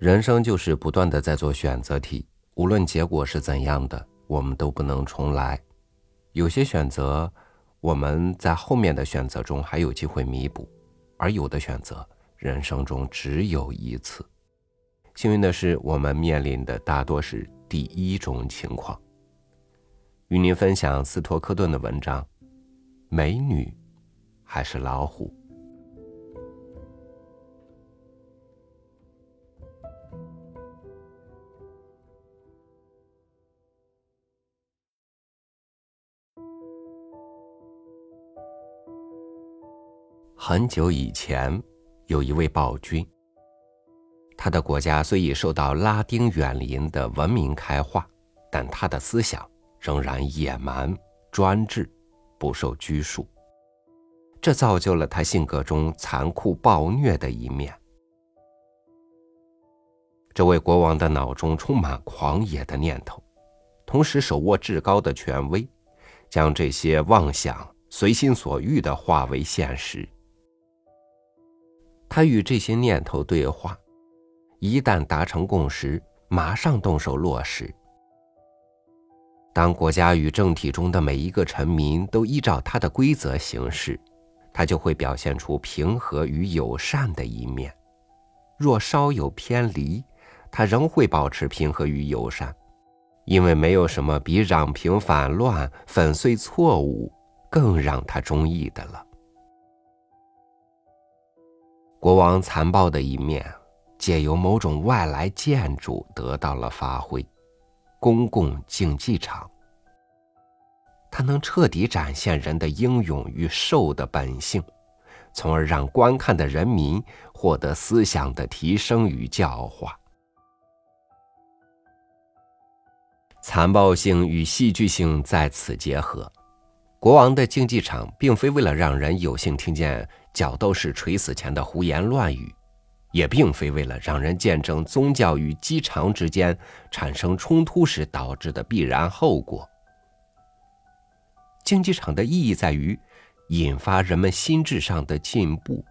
人生就是不断的在做选择题，无论结果是怎样的，我们都不能重来。有些选择，我们在后面的选择中还有机会弥补，而有的选择，人生中只有一次。幸运的是，我们面临的大多是第一种情况。与您分享斯托克顿的文章：美女还是老虎？很久以前，有一位暴君。他的国家虽已受到拉丁远邻的文明开化，但他的思想仍然野蛮专制，不受拘束。这造就了他性格中残酷暴虐的一面。这位国王的脑中充满狂野的念头，同时手握至高的权威，将这些妄想随心所欲的化为现实。他与这些念头对话，一旦达成共识，马上动手落实。当国家与政体中的每一个臣民都依照他的规则行事，他就会表现出平和与友善的一面；若稍有偏离，他仍会保持平和与友善，因为没有什么比攘平反乱、粉碎错误更让他中意的了。国王残暴的一面，借由某种外来建筑得到了发挥——公共竞技场。它能彻底展现人的英勇与兽的本性，从而让观看的人民获得思想的提升与教化。残暴性与戏剧性在此结合。国王的竞技场并非为了让人有幸听见角斗士垂死前的胡言乱语，也并非为了让人见证宗教与机场之间产生冲突时导致的必然后果。竞技场的意义在于引发人们心智上的进步。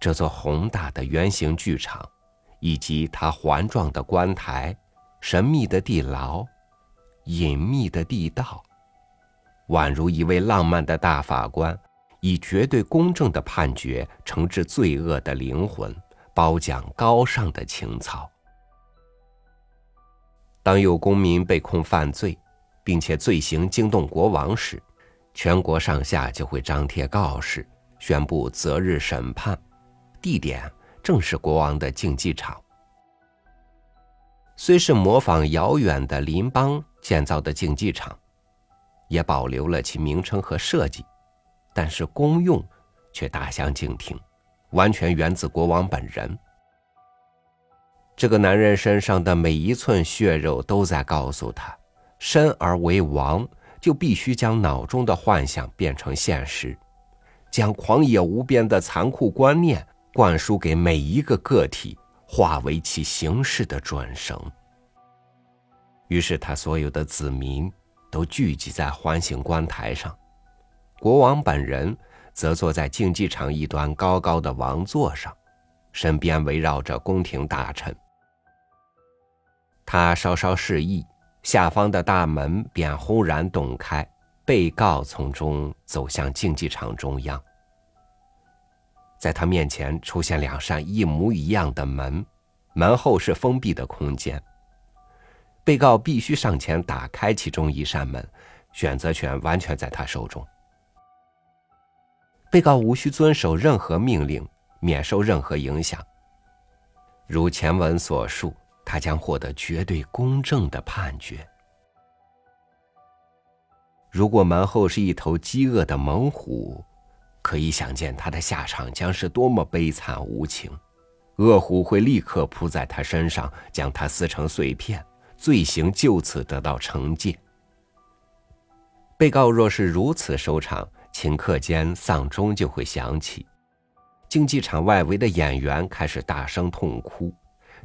这座宏大的圆形剧场，以及它环状的观台、神秘的地牢。隐秘的地道，宛如一位浪漫的大法官，以绝对公正的判决惩治罪恶的灵魂，褒奖高尚的情操。当有公民被控犯罪，并且罪行惊动国王时，全国上下就会张贴告示，宣布择日审判，地点正是国王的竞技场。虽是模仿遥远的邻邦。建造的竞技场，也保留了其名称和设计，但是功用却大相径庭，完全源自国王本人。这个男人身上的每一寸血肉都在告诉他：生而为王，就必须将脑中的幻想变成现实，将狂野无边的残酷观念灌输给每一个个体，化为其行事的准绳。于是，他所有的子民都聚集在环形观台上，国王本人则坐在竞技场一端高高的王座上，身边围绕着宫廷大臣。他稍稍示意，下方的大门便轰然洞开，被告从中走向竞技场中央。在他面前出现两扇一模一样的门，门后是封闭的空间。被告必须上前打开其中一扇门，选择权完全在他手中。被告无需遵守任何命令，免受任何影响。如前文所述，他将获得绝对公正的判决。如果门后是一头饥饿的猛虎，可以想见他的下场将是多么悲惨无情。恶虎会立刻扑在他身上，将他撕成碎片。罪行就此得到惩戒。被告若是如此收场，顷刻间丧钟就会响起，竞技场外围的演员开始大声痛哭，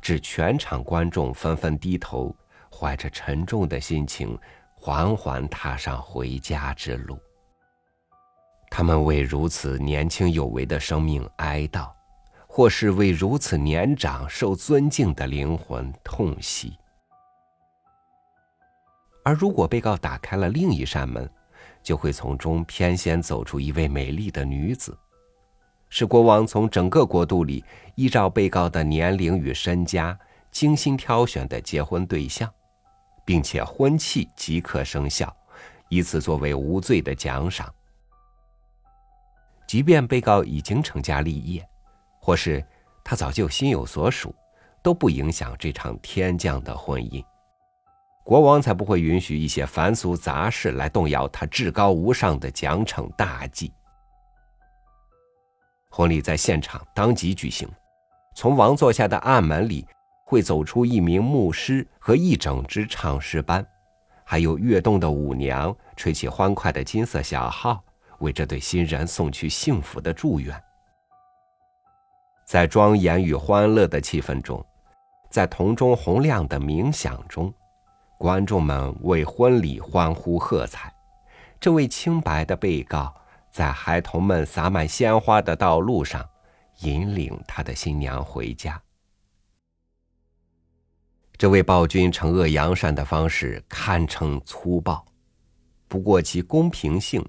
致全场观众纷纷低头，怀着沉重的心情，缓缓踏上回家之路。他们为如此年轻有为的生命哀悼，或是为如此年长、受尊敬的灵魂痛惜。而如果被告打开了另一扇门，就会从中偏先走出一位美丽的女子，是国王从整个国度里依照被告的年龄与身家精心挑选的结婚对象，并且婚契即刻生效，以此作为无罪的奖赏。即便被告已经成家立业，或是他早就心有所属，都不影响这场天降的婚姻。国王才不会允许一些凡俗杂事来动摇他至高无上的奖惩大计。婚礼在现场当即举行，从王座下的暗门里会走出一名牧师和一整支唱诗班，还有跃动的舞娘吹起欢快的金色小号，为这对新人送去幸福的祝愿。在庄严与欢乐的气氛中，在铜钟洪亮的冥想中。观众们为婚礼欢呼喝彩，这位清白的被告在孩童们洒满鲜花的道路上，引领他的新娘回家。这位暴君惩恶扬善的方式堪称粗暴，不过其公平性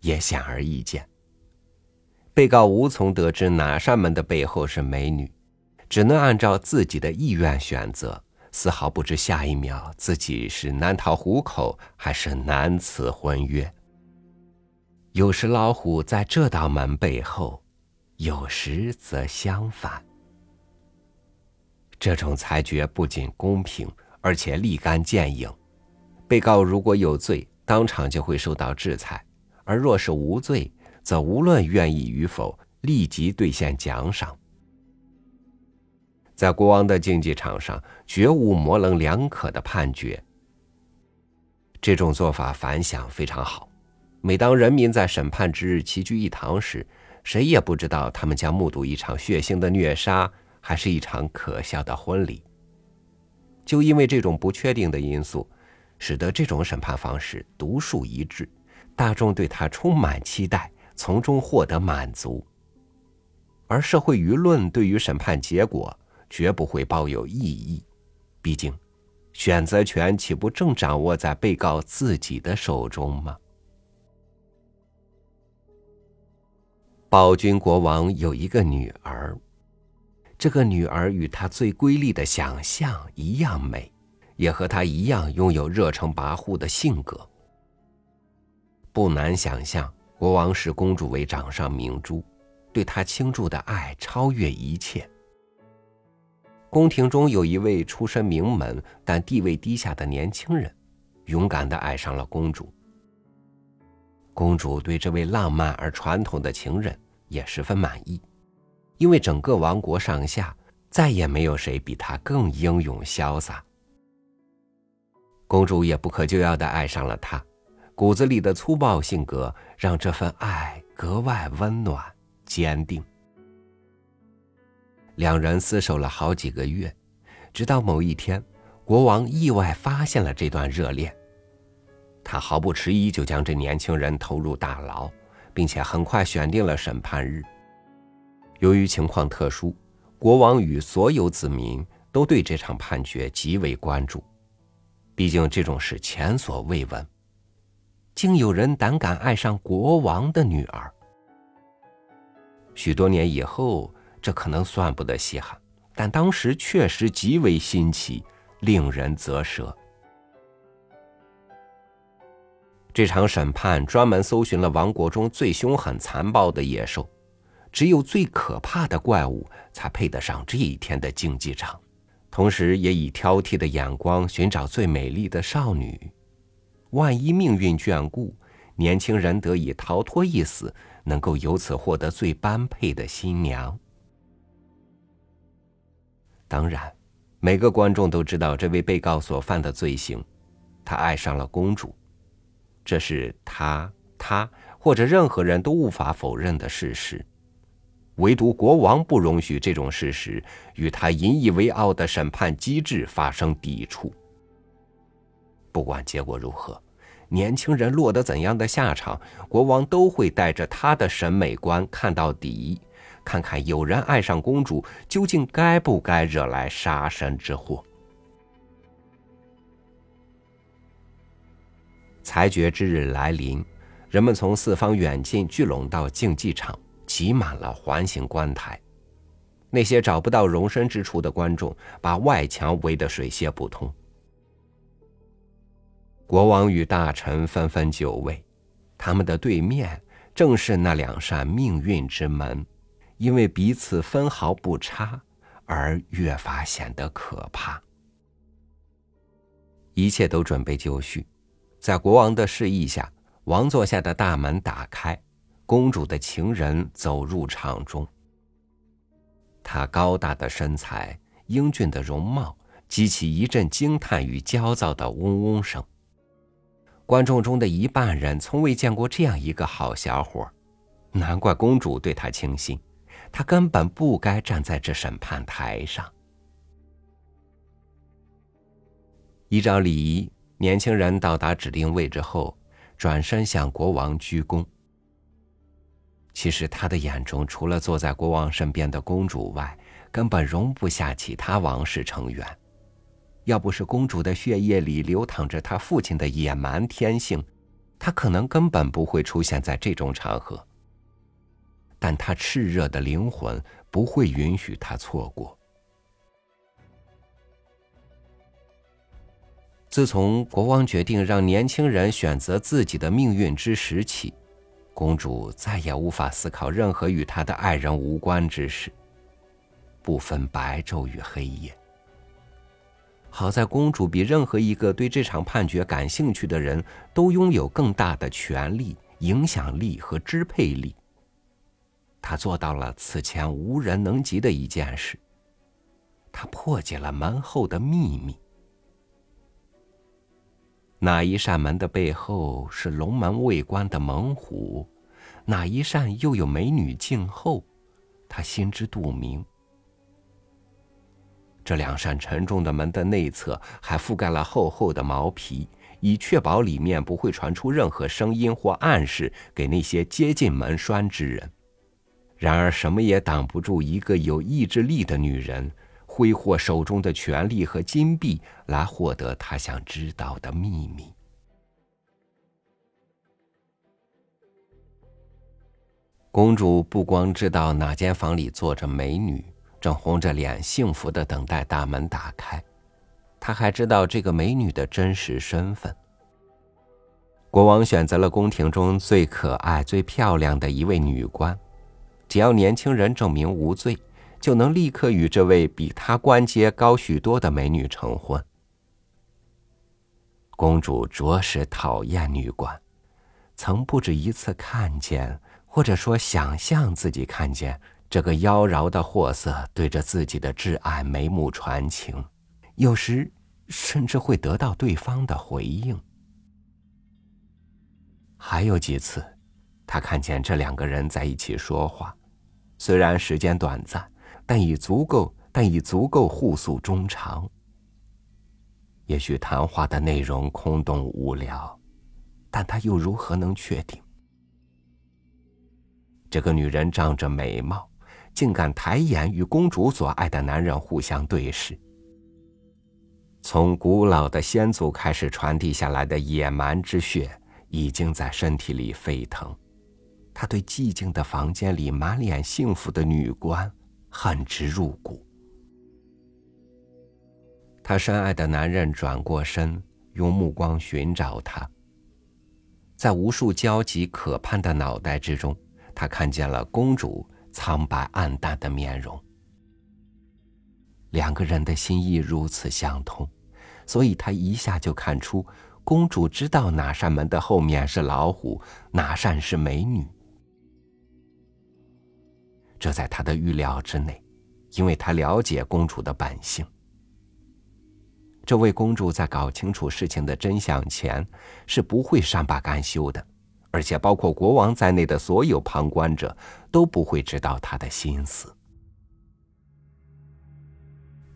也显而易见。被告无从得知哪扇门的背后是美女，只能按照自己的意愿选择。丝毫不知下一秒自己是难逃虎口，还是难辞婚约。有时老虎在这道门背后，有时则相反。这种裁决不仅公平，而且立竿见影。被告如果有罪，当场就会受到制裁；而若是无罪，则无论愿意与否，立即兑现奖赏。在国王的竞技场上，绝无模棱两可的判决。这种做法反响非常好。每当人民在审判之日齐聚一堂时，谁也不知道他们将目睹一场血腥的虐杀，还是一场可笑的婚礼。就因为这种不确定的因素，使得这种审判方式独树一帜，大众对他充满期待，从中获得满足。而社会舆论对于审判结果。绝不会抱有异议，毕竟，选择权岂不正掌握在被告自己的手中吗？暴君国王有一个女儿，这个女儿与他最瑰丽的想象一样美，也和他一样拥有热诚跋扈的性格。不难想象，国王视公主为掌上明珠，对她倾注的爱超越一切。宫廷中有一位出身名门但地位低下的年轻人，勇敢的爱上了公主。公主对这位浪漫而传统的情人也十分满意，因为整个王国上下再也没有谁比他更英勇潇洒。公主也不可救药的爱上了他，骨子里的粗暴性格让这份爱格外温暖坚定。两人厮守了好几个月，直到某一天，国王意外发现了这段热恋。他毫不迟疑就将这年轻人投入大牢，并且很快选定了审判日。由于情况特殊，国王与所有子民都对这场判决极为关注。毕竟这种事前所未闻，竟有人胆敢爱上国王的女儿。许多年以后。这可能算不得稀罕，但当时确实极为新奇，令人啧舌。这场审判专门搜寻了王国中最凶狠残暴的野兽，只有最可怕的怪物才配得上这一天的竞技场，同时也以挑剔的眼光寻找最美丽的少女。万一命运眷顾，年轻人得以逃脱一死，能够由此获得最般配的新娘。当然，每个观众都知道这位被告所犯的罪行，他爱上了公主，这是他、他或者任何人都无法否认的事实。唯独国王不容许这种事实与他引以为傲的审判机制发生抵触。不管结果如何，年轻人落得怎样的下场，国王都会带着他的审美观看到底，看看有人爱上公主，究竟该不该惹来杀身之祸。裁决之日来临，人们从四方远近聚拢到竞技场，挤满了环形观台。那些找不到容身之处的观众，把外墙围得水泄不通。国王与大臣纷纷就位，他们的对面正是那两扇命运之门，因为彼此分毫不差，而越发显得可怕。一切都准备就绪，在国王的示意下，王座下的大门打开，公主的情人走入场中。他高大的身材、英俊的容貌，激起一阵惊叹与焦躁的嗡嗡声。观众中的一半人从未见过这样一个好小伙，难怪公主对他倾心。他根本不该站在这审判台上。依照礼仪，年轻人到达指定位置后，转身向国王鞠躬。其实他的眼中，除了坐在国王身边的公主外，根本容不下其他王室成员。要不是公主的血液里流淌着她父亲的野蛮天性，她可能根本不会出现在这种场合。但他炽热的灵魂不会允许他错过。自从国王决定让年轻人选择自己的命运之时起。公主再也无法思考任何与她的爱人无关之事，不分白昼与黑夜。好在公主比任何一个对这场判决感兴趣的人都拥有更大的权力、影响力和支配力。他做到了此前无人能及的一件事，他破解了门后的秘密。哪一扇门的背后是龙门未关的猛虎？哪一扇又有美女静候？他心知肚明。这两扇沉重的门的内侧还覆盖了厚厚的毛皮，以确保里面不会传出任何声音或暗示给那些接近门栓之人。然而，什么也挡不住一个有意志力的女人。挥霍手中的权力和金币来获得她想知道的秘密。公主不光知道哪间房里坐着美女，正红着脸幸福的等待大门打开，她还知道这个美女的真实身份。国王选择了宫廷中最可爱、最漂亮的一位女官，只要年轻人证明无罪。就能立刻与这位比他官阶高许多的美女成婚。公主着实讨厌女官，曾不止一次看见，或者说想象自己看见这个妖娆的货色对着自己的挚爱眉目传情，有时甚至会得到对方的回应。还有几次，他看见这两个人在一起说话，虽然时间短暂。但已足够，但已足够互诉衷肠。也许谈话的内容空洞无聊，但他又如何能确定？这个女人仗着美貌，竟敢抬眼与公主所爱的男人互相对视。从古老的先祖开始传递下来的野蛮之血，已经在身体里沸腾。他对寂静的房间里满脸幸福的女官。恨之入骨。他深爱的男人转过身，用目光寻找他。在无数焦急可盼的脑袋之中，他看见了公主苍白暗淡的面容。两个人的心意如此相通，所以他一下就看出，公主知道哪扇门的后面是老虎，哪扇是美女。这在他的预料之内，因为他了解公主的本性。这位公主在搞清楚事情的真相前，是不会善罢甘休的，而且包括国王在内的所有旁观者都不会知道她的心思。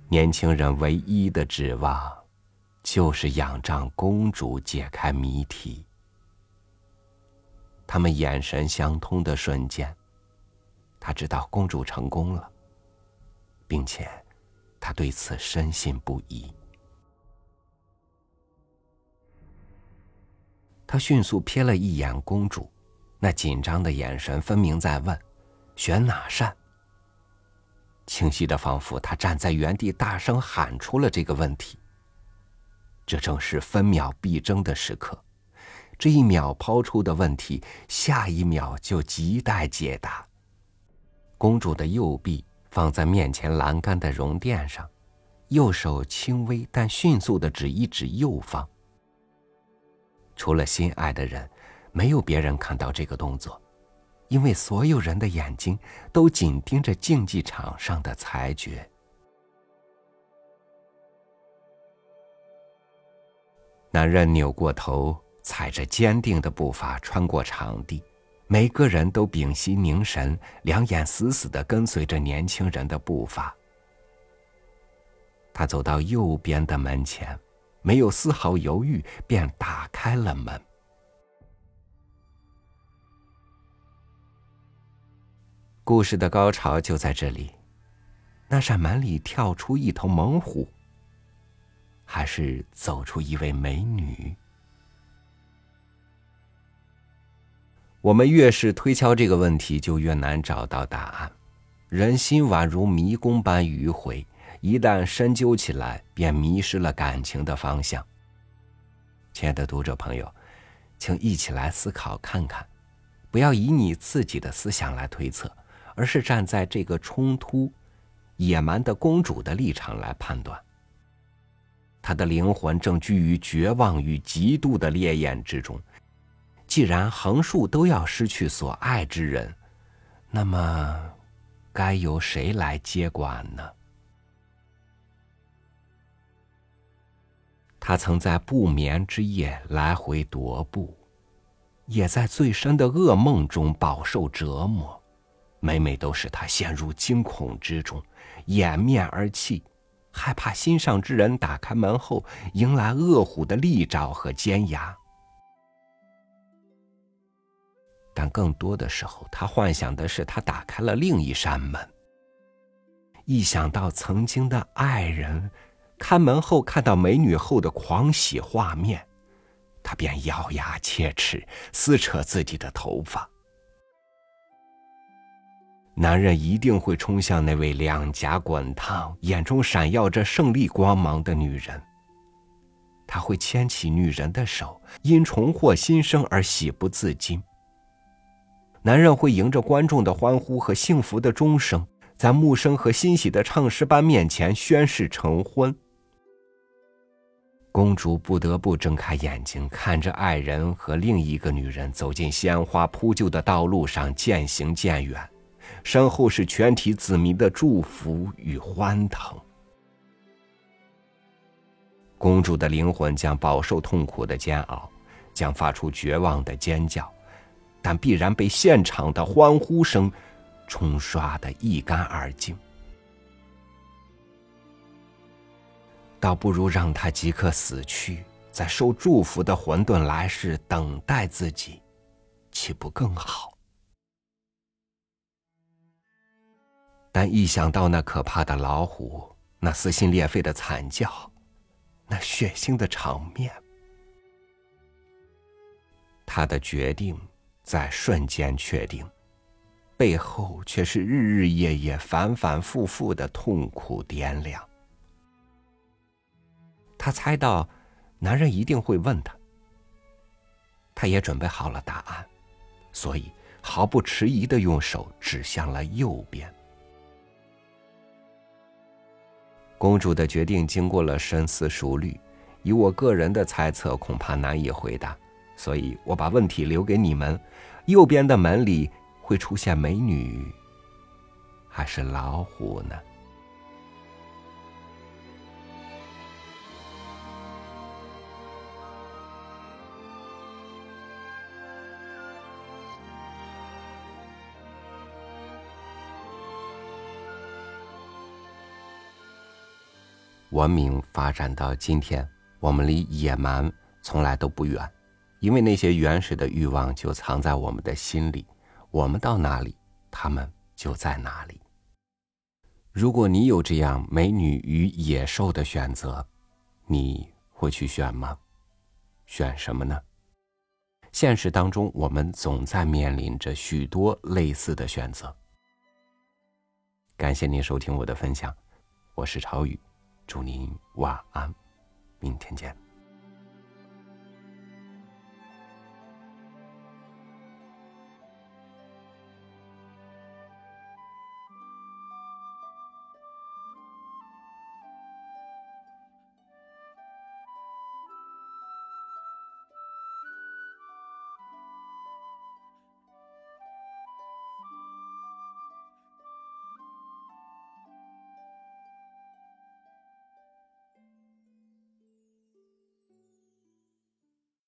年轻人唯一的指望，就是仰仗公主解开谜题。他们眼神相通的瞬间。他知道公主成功了，并且他对此深信不疑。他迅速瞥了一眼公主，那紧张的眼神分明在问：“选哪扇？”清晰的，仿佛他站在原地，大声喊出了这个问题。这正是分秒必争的时刻，这一秒抛出的问题，下一秒就亟待解答。公主的右臂放在面前栏杆的绒垫上，右手轻微但迅速的指一指右方。除了心爱的人，没有别人看到这个动作。因为所有人的眼睛都紧盯着竞技场上的裁决。男人扭过头，踩着坚定的步伐穿过场地，每个人都屏息凝神，两眼死死的跟随着年轻人的步伐。他走到右边的门前，没有丝毫犹豫，便打开了门。故事的高潮就在这里，那扇门里跳出一头猛虎，还是走出一位美女？我们越是推敲这个问题，就越难找到答案。人心宛如迷宫般迂回，一旦深究起来，便迷失了感情的方向。亲爱的读者朋友，请一起来思考看看，不要以你自己的思想来推测。而是站在这个冲突、野蛮的公主的立场来判断。她的灵魂正居于绝望与极度的烈焰之中。既然横竖都要失去所爱之人，那么该由谁来接管呢？他曾在不眠之夜来回踱步，也在最深的噩梦中饱受折磨。每每都使他陷入惊恐之中，掩面而泣，害怕心上之人打开门后迎来恶虎的利爪和尖牙。但更多的时候，他幻想的是他打开了另一扇门。一想到曾经的爱人，开门后看到美女后的狂喜画面，他便咬牙切齿，撕扯自己的头发。男人一定会冲向那位两颊滚烫、眼中闪耀着胜利光芒的女人。他会牵起女人的手，因重获新生而喜不自禁。男人会迎着观众的欢呼和幸福的钟声，在木声和欣喜的唱诗班面前宣誓成婚。公主不得不睁开眼睛，看着爱人和另一个女人走进鲜花铺就的道路上，渐行渐远。身后是全体子民的祝福与欢腾。公主的灵魂将饱受痛苦的煎熬，将发出绝望的尖叫，但必然被现场的欢呼声冲刷的一干二净。倒不如让他即刻死去，在受祝福的混沌来世等待自己，岂不更好？但一想到那可怕的老虎，那撕心裂肺的惨叫，那血腥的场面，他的决定在瞬间确定，背后却是日日夜夜、反反复复的痛苦掂量。他猜到，男人一定会问他，他也准备好了答案，所以毫不迟疑的用手指向了右边。公主的决定经过了深思熟虑，以我个人的猜测，恐怕难以回答，所以我把问题留给你们：右边的门里会出现美女，还是老虎呢？文明发展到今天，我们离野蛮从来都不远，因为那些原始的欲望就藏在我们的心里，我们到哪里，他们就。在哪里。如果你有这样美女与野兽的选择，你会去选吗？选什么呢？现实当中，我们总在面临着许多类似的选择。感谢您收听我的分享，我是朝雨，祝您晚安，明天见。